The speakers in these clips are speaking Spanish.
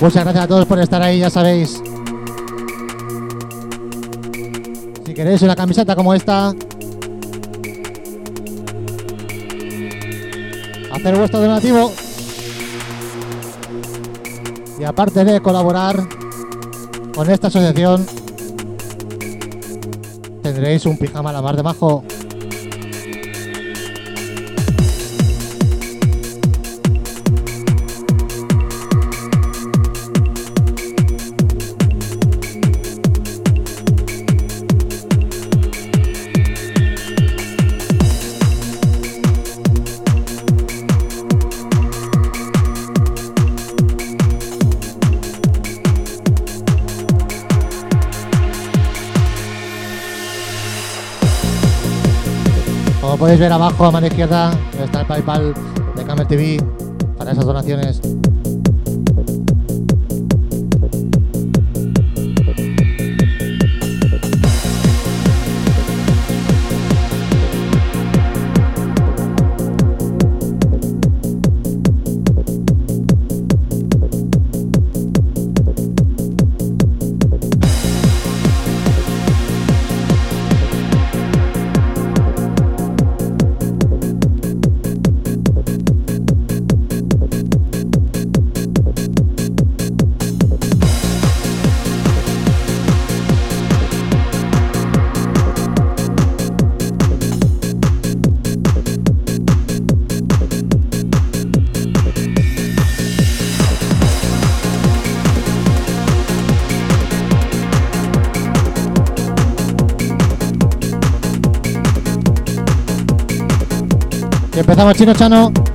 Muchas gracias a todos por estar ahí, ya sabéis. Si queréis una camiseta como esta, hacer vuestro donativo. Y aparte de colaborar con esta asociación, tendréis un pijama a la mar de bajo. Podéis ver abajo a mano izquierda está el PayPal de Camel TV para esas donaciones. Empezamos chino chano.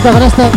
Ojito con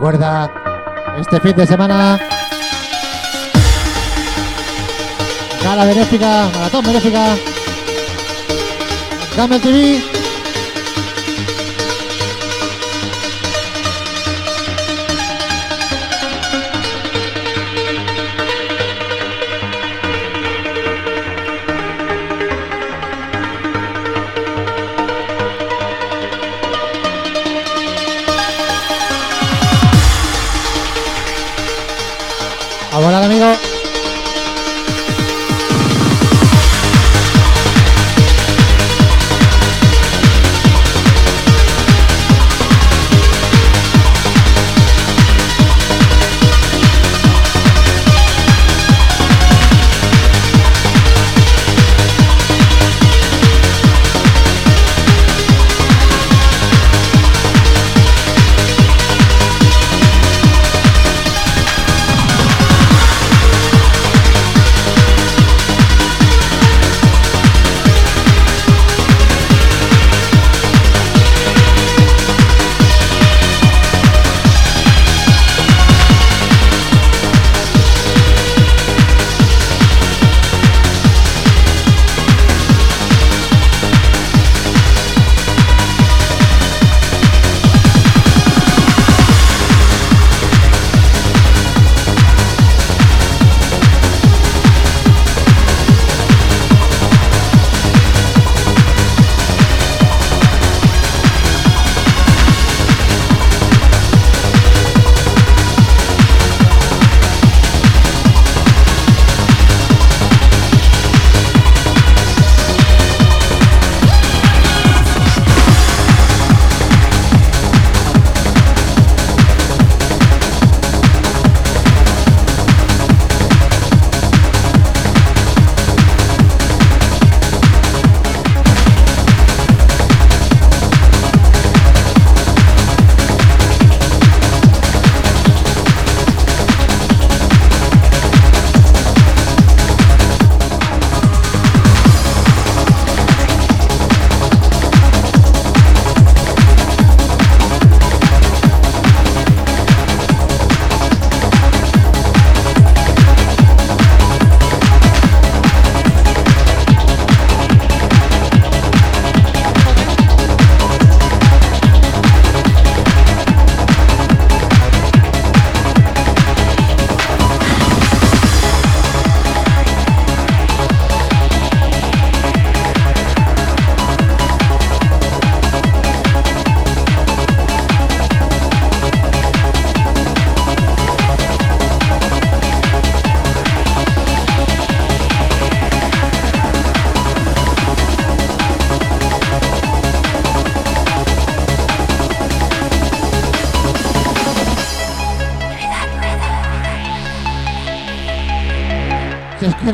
Recuerda, este fin de semana, gala benéfica, maratón benéfica, Camel TV.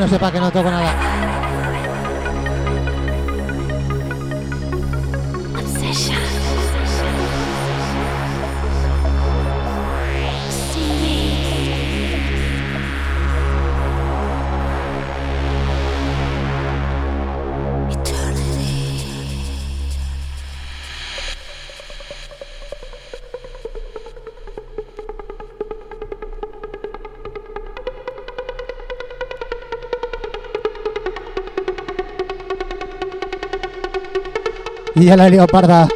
No sepa que no toco y ya la leoparda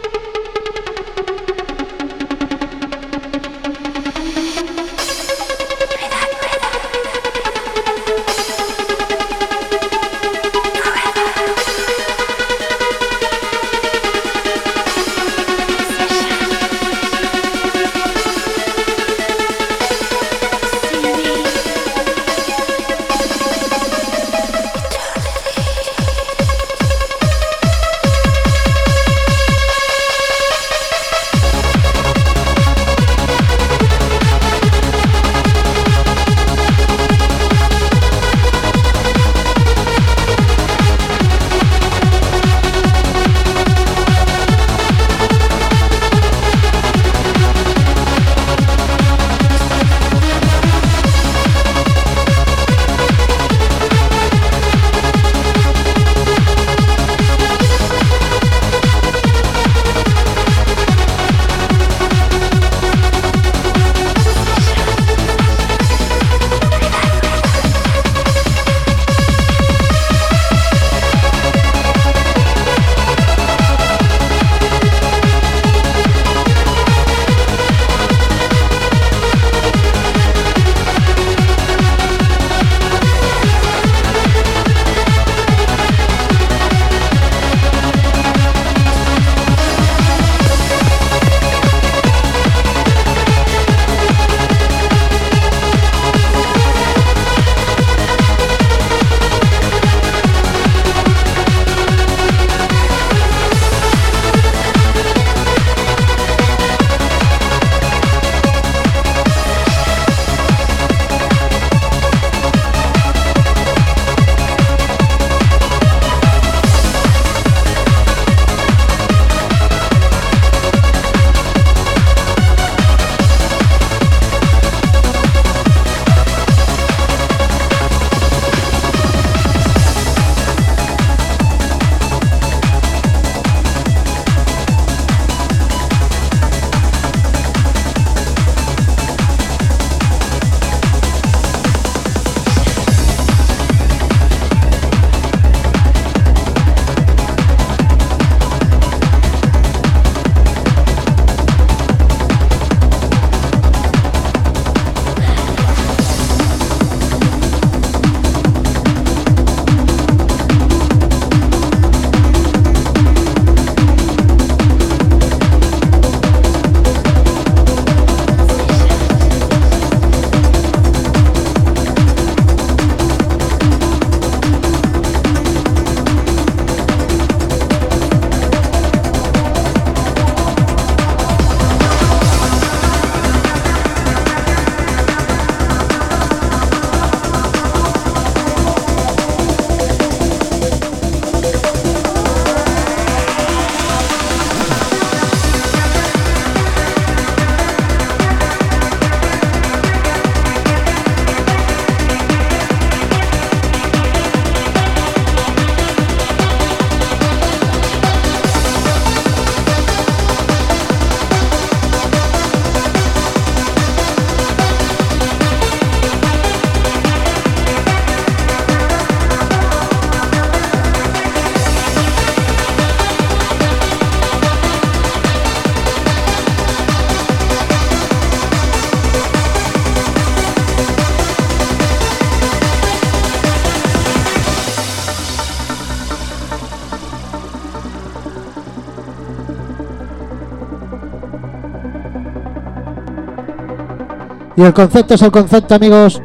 Y el concepto es el concepto, amigos.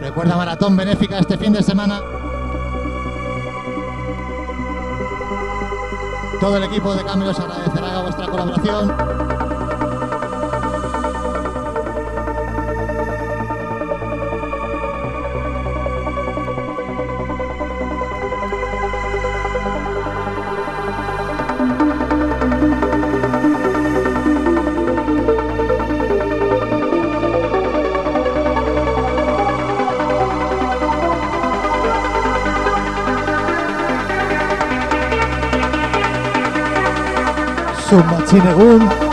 Recuerda maratón benéfica este fin de semana. Todo el equipo de cambio os agradecerá vuestra colaboración. Martina room.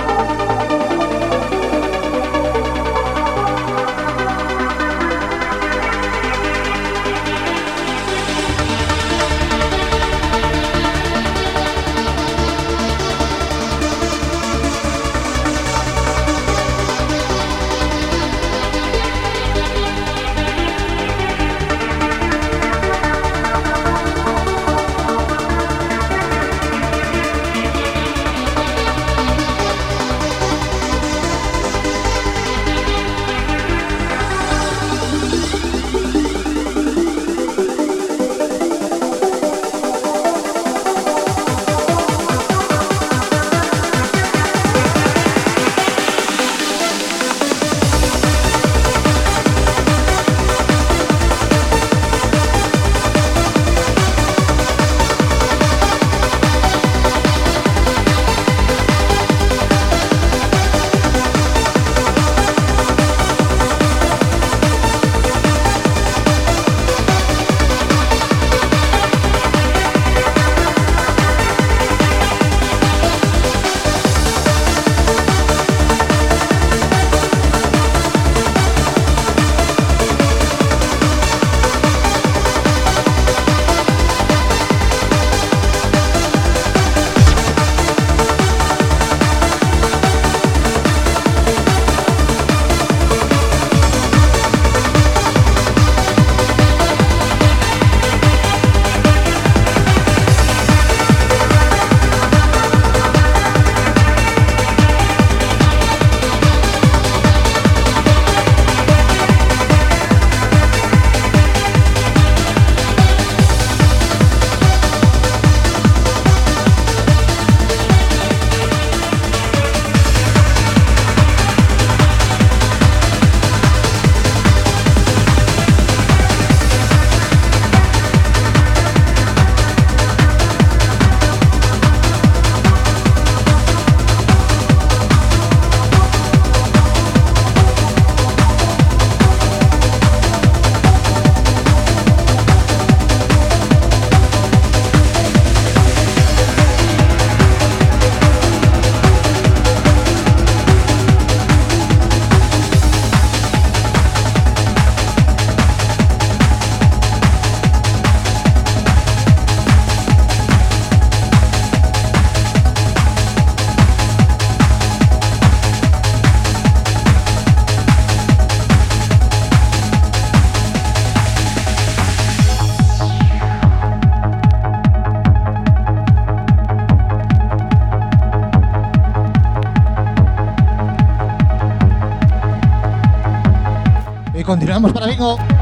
Para Bingo.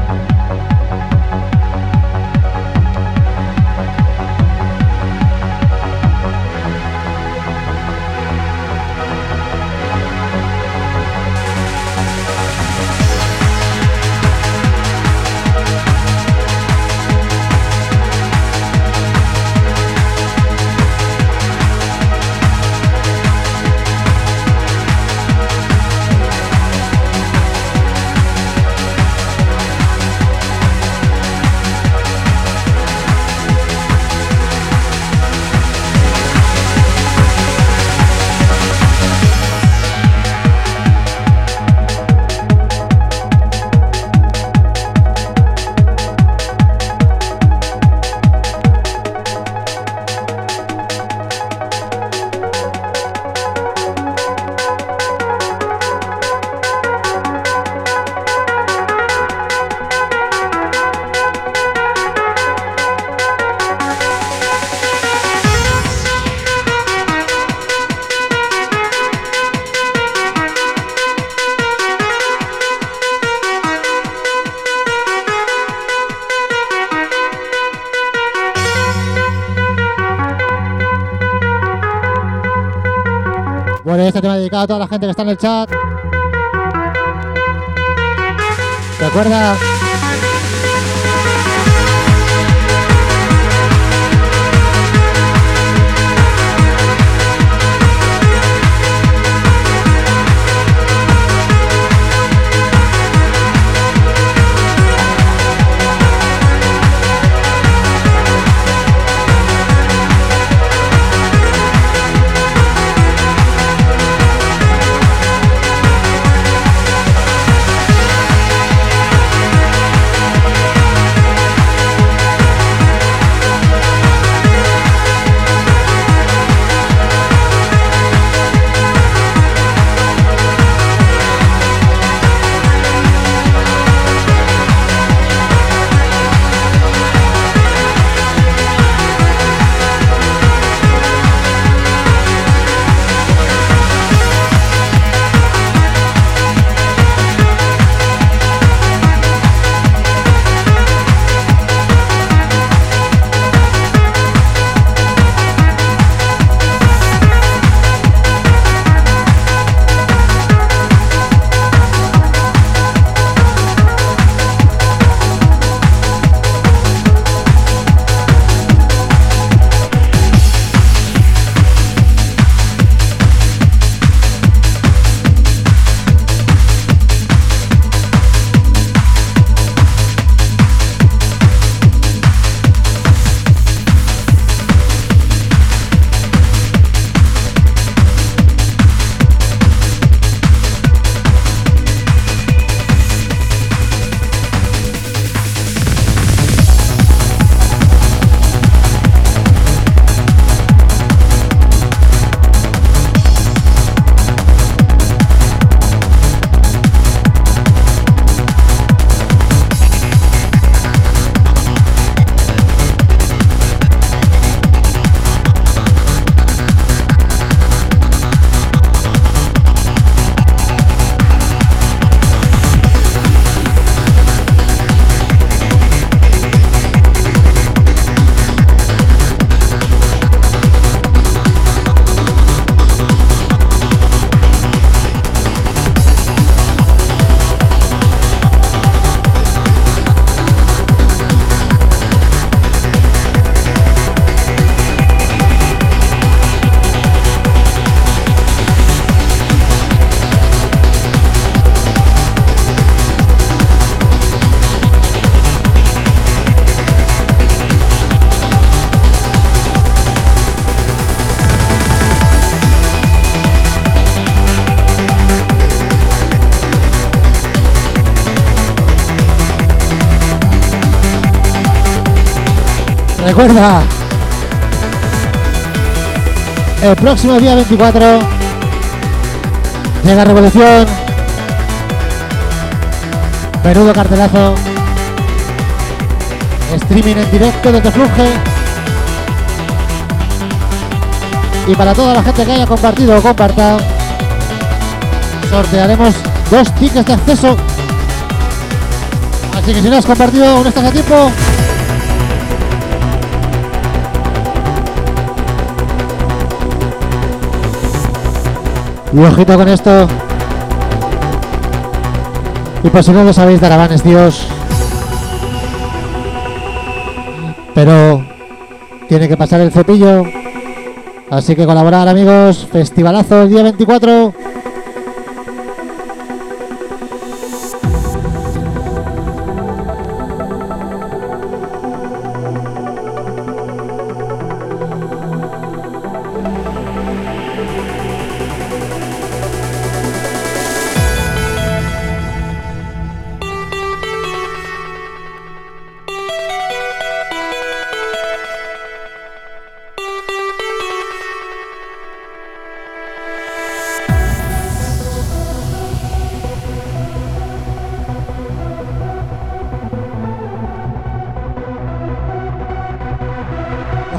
A toda la gente que está en el chat. Recuerda El próximo día 24 llega Revolución. Menudo cartelazo. Streaming en directo desde Fluge. Y para toda la gente que haya compartido o comparta, sortearemos dos tickets de acceso. Así que si no has compartido, aún estás a tiempo. Y ojito con esto. Y por si no lo sabéis, Darabán es Dios. Pero tiene que pasar el cepillo. Así que colaborar amigos. Festivalazo el día 24.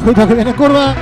Ojito que viene curva.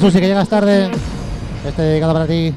Susi, que llegas tarde. Este dedicado para ti.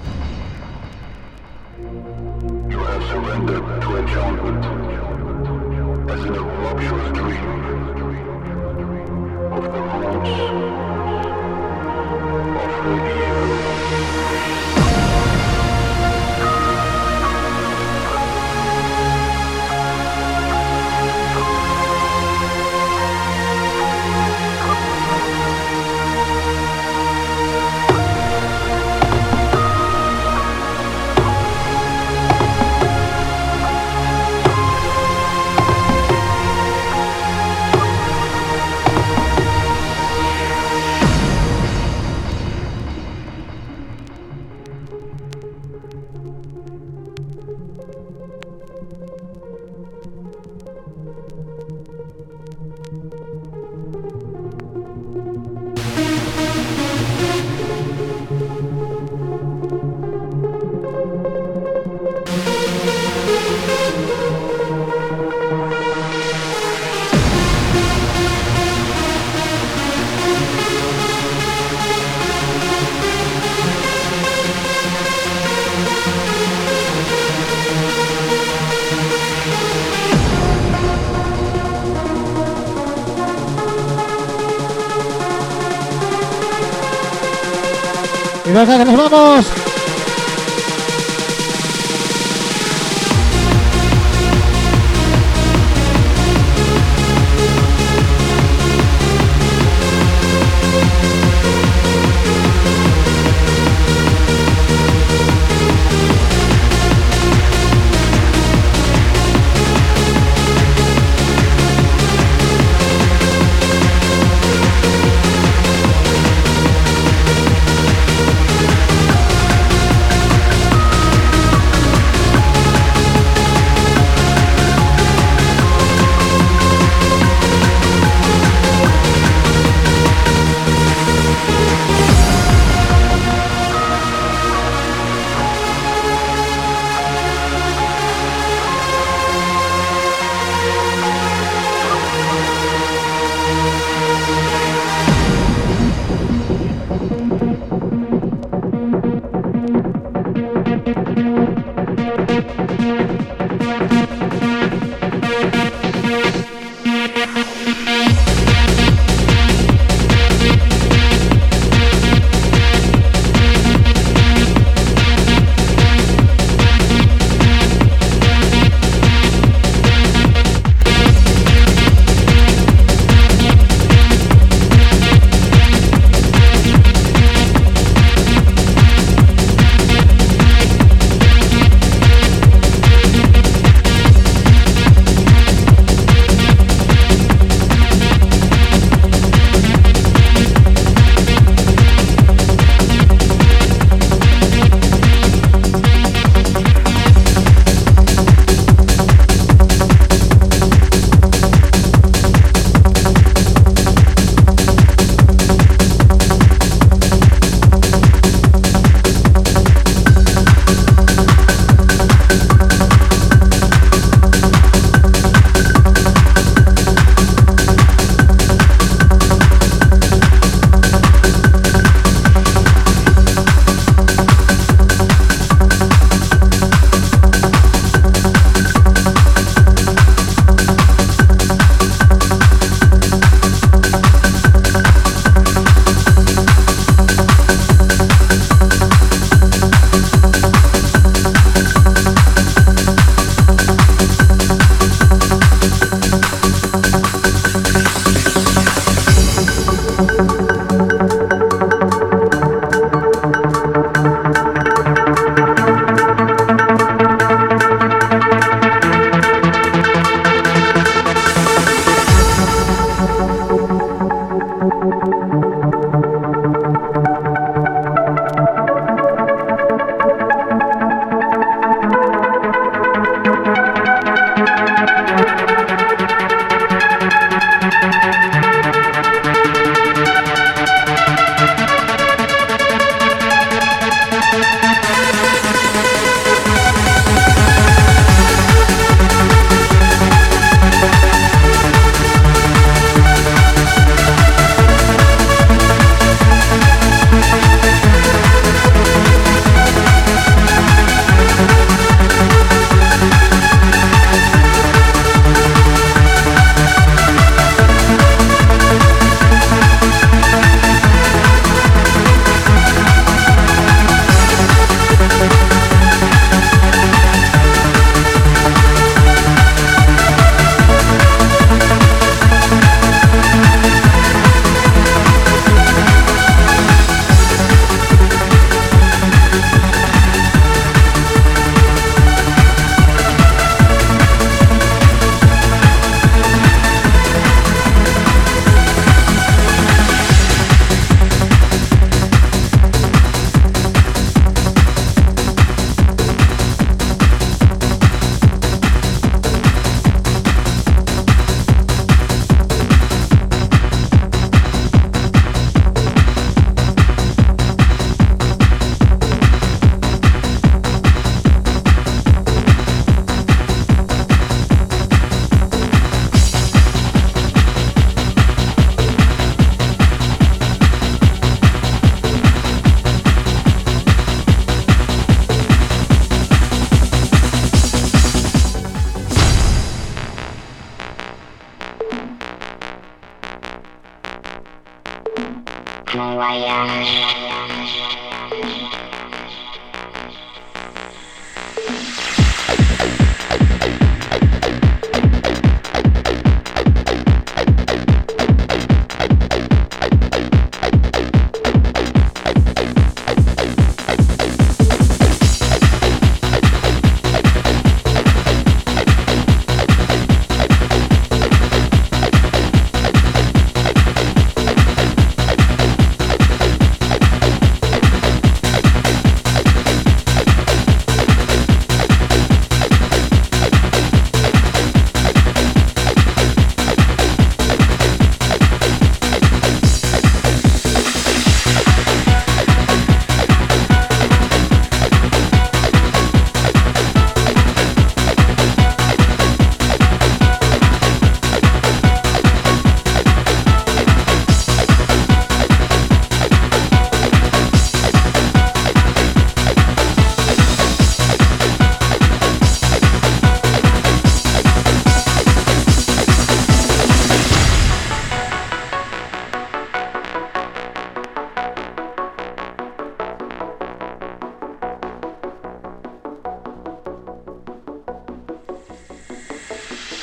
Venga, que nos vamos.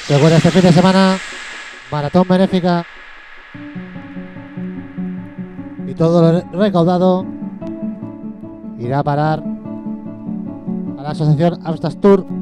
Recuerda este fin de semana, maratón benéfica. Y todo lo recaudado irá a parar a la asociación Amstas Tour.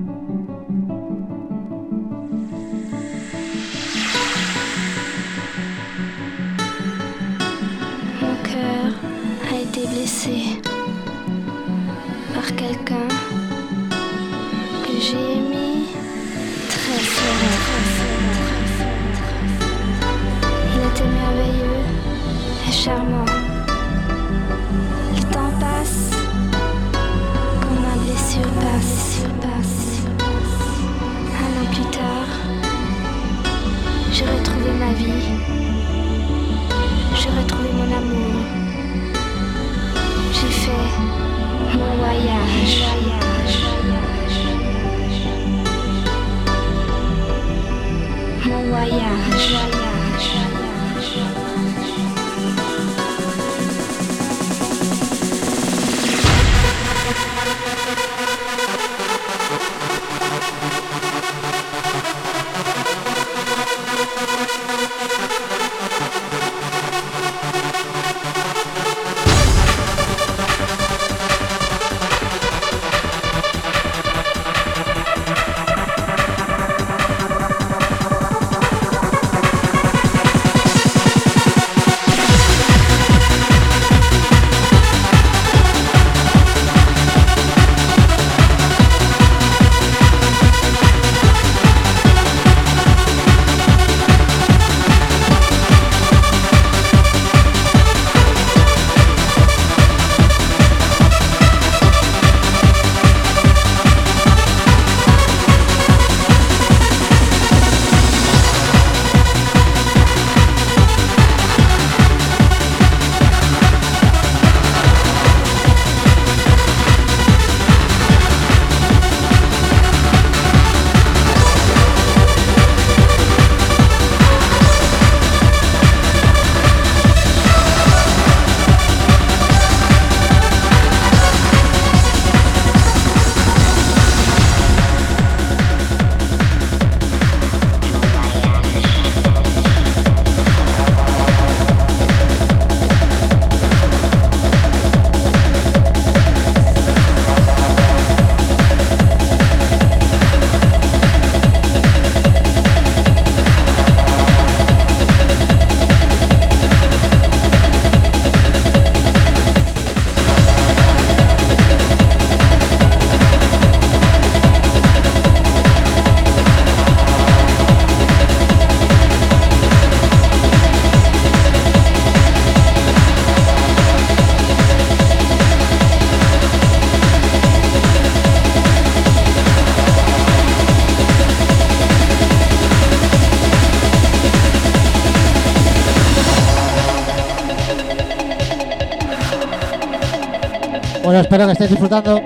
Espero que estéis disfrutando.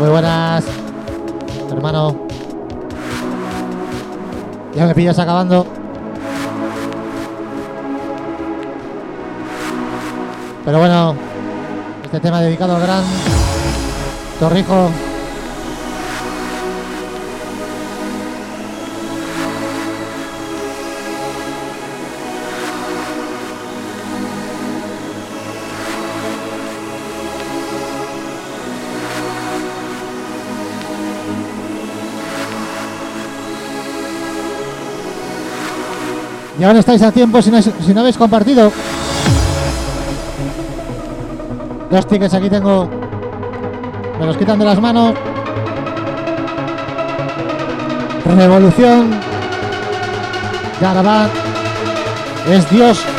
Muy buenas, hermano. Ya me pillas acabando. Pero bueno, este tema dedicado al gran Torrijo. Y ahora estáis a tiempo si no, si no habéis compartido. Dos tickets aquí tengo. Me los quitan de las manos. Revolución. Garabat. Es Dios.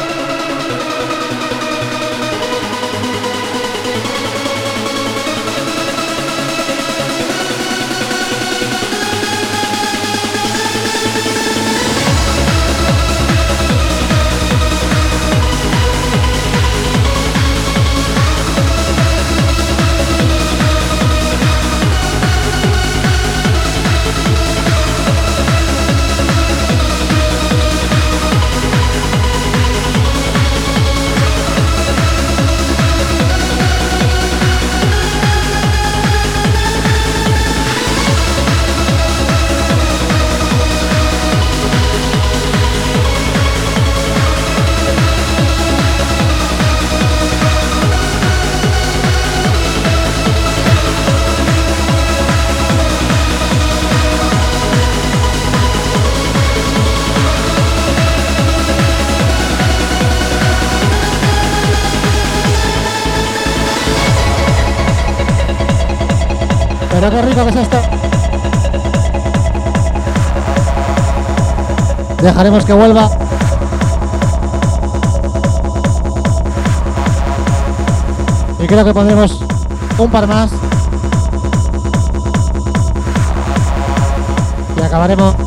Qué rico que es esto. Dejaremos que vuelva. Y creo que pondremos un par más. Y acabaremos.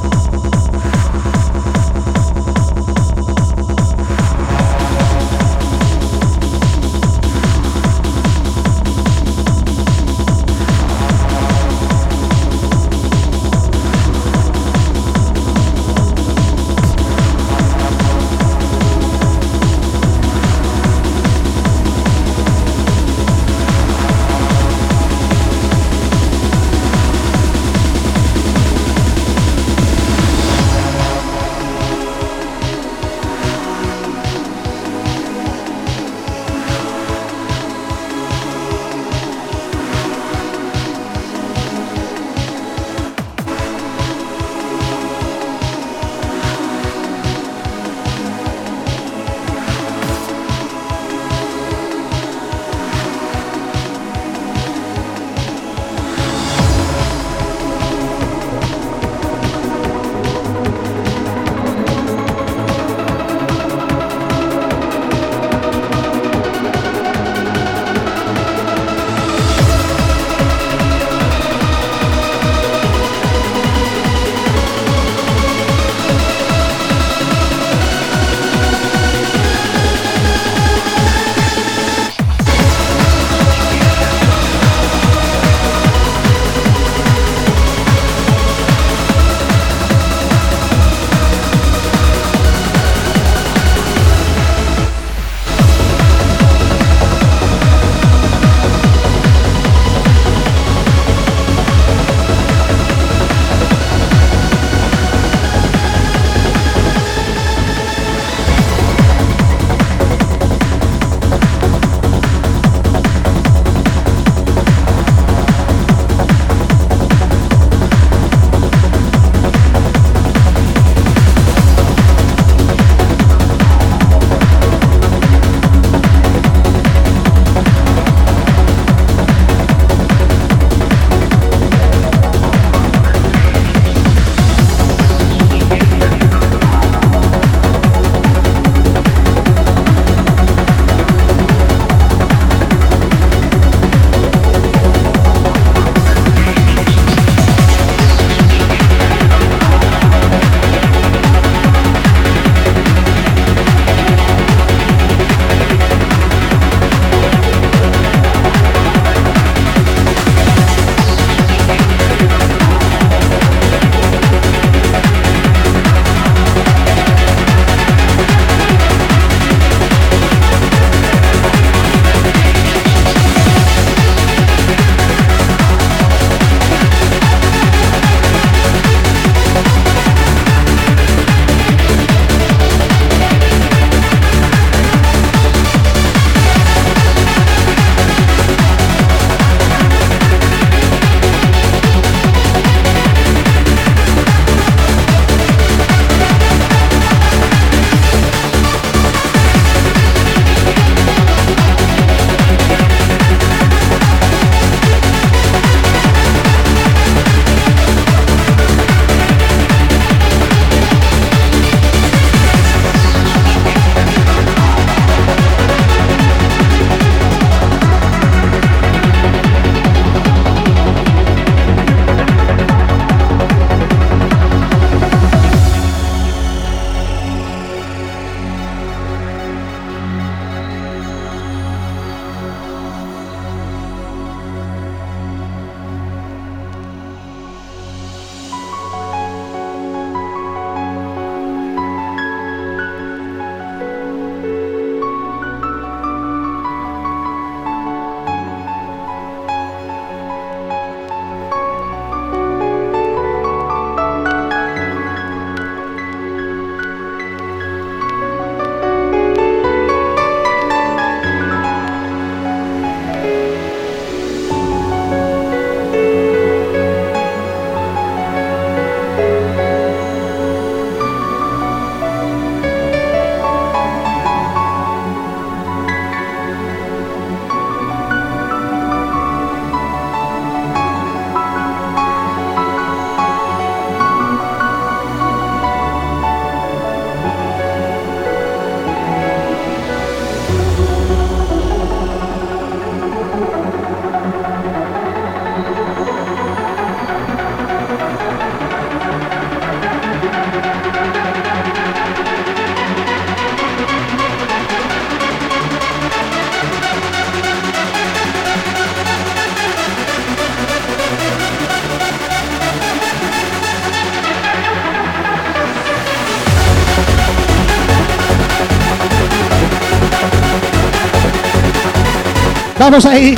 Vamos ahí.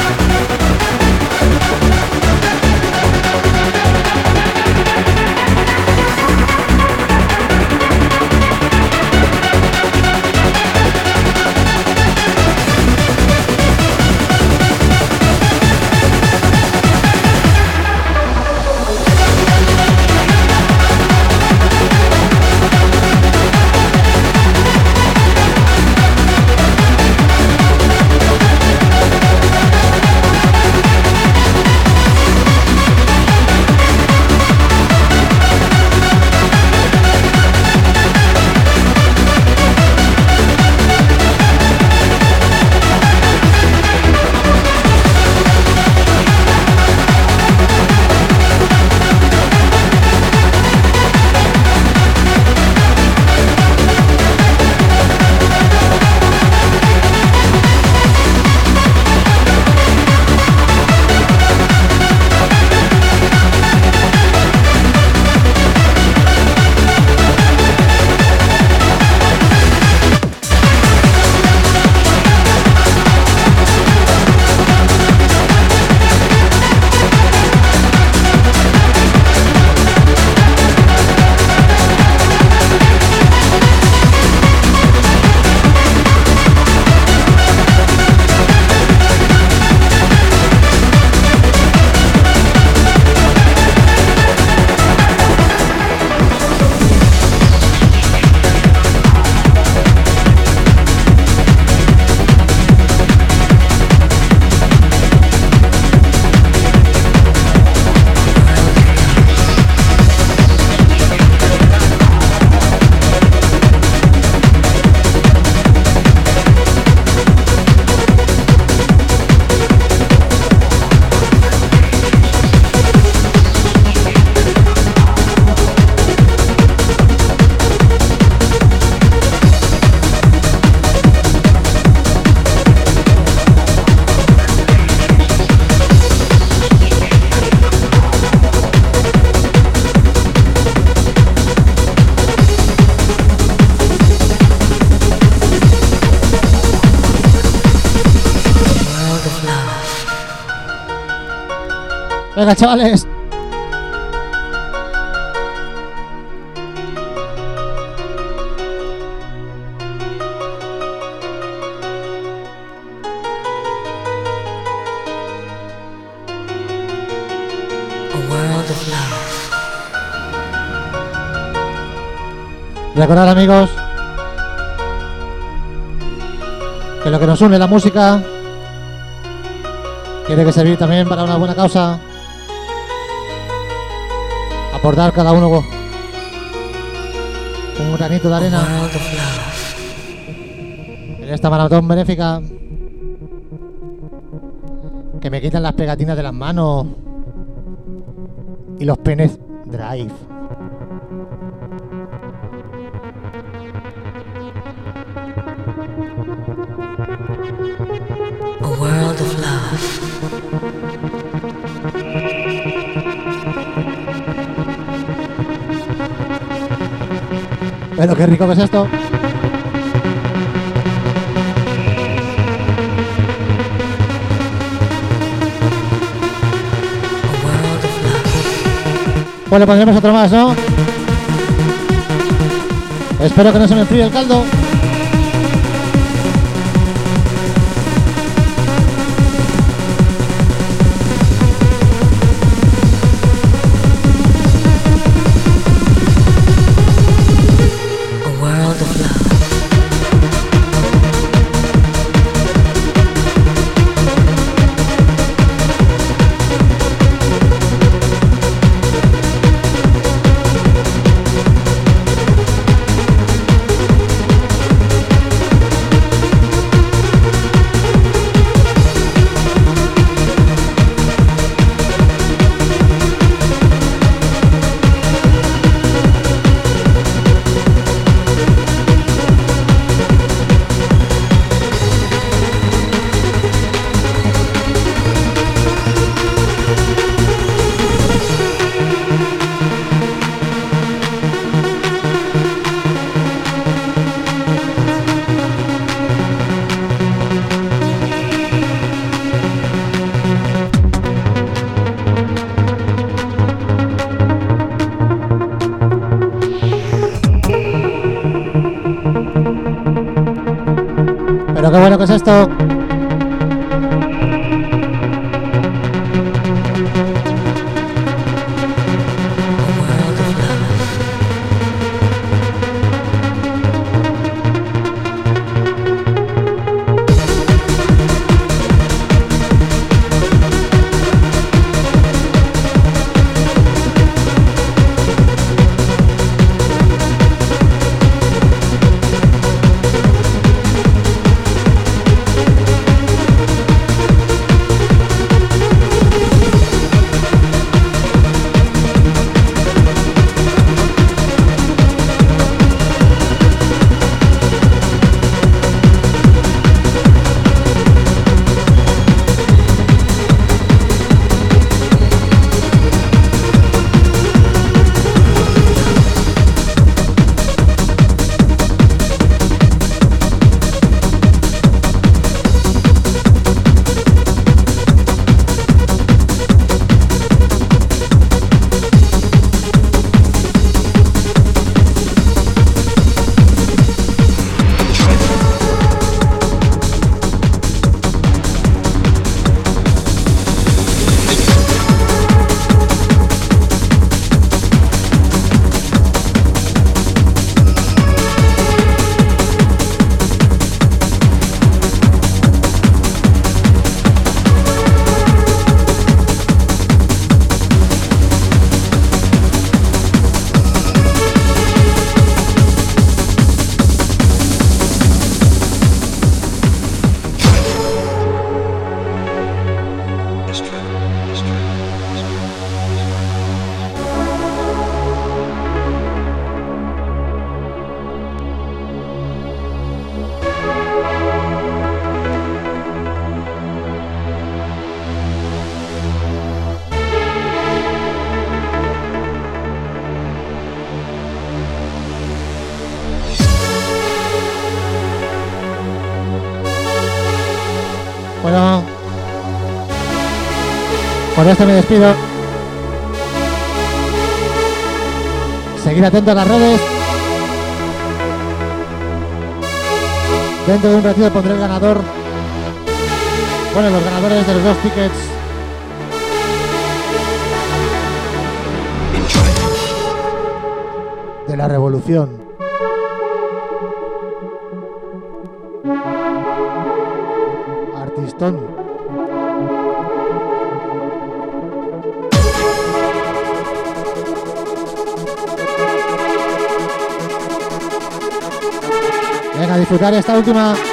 Chavales. Recordad, amigos, que lo que nos une la música tiene que servir también para una buena causa. Aportar cada uno un granito de arena en esta maratón benéfica. Que me quitan las pegatinas de las manos y los penes drive. Pero qué rico que es esto. Le pondremos otro más, ¿no? Espero que no se me enfríe el caldo. Es esto. Con esto me despido. Seguid atentos a las redes. Dentro de un ratito pondré el ganador. Bueno, los ganadores de los dos tickets. De la revolución. Disfrutar esta última.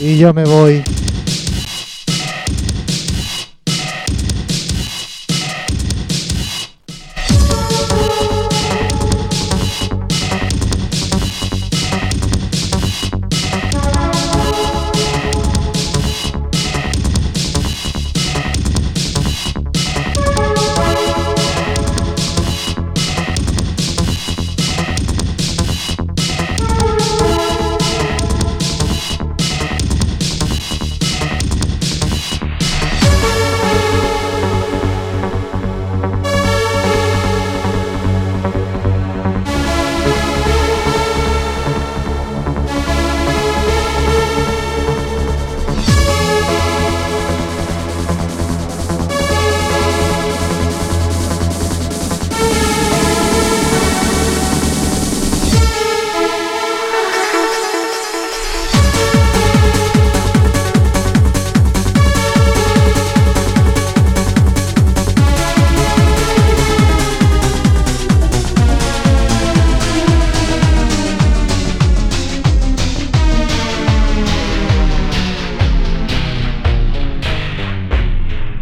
Y yo me voy.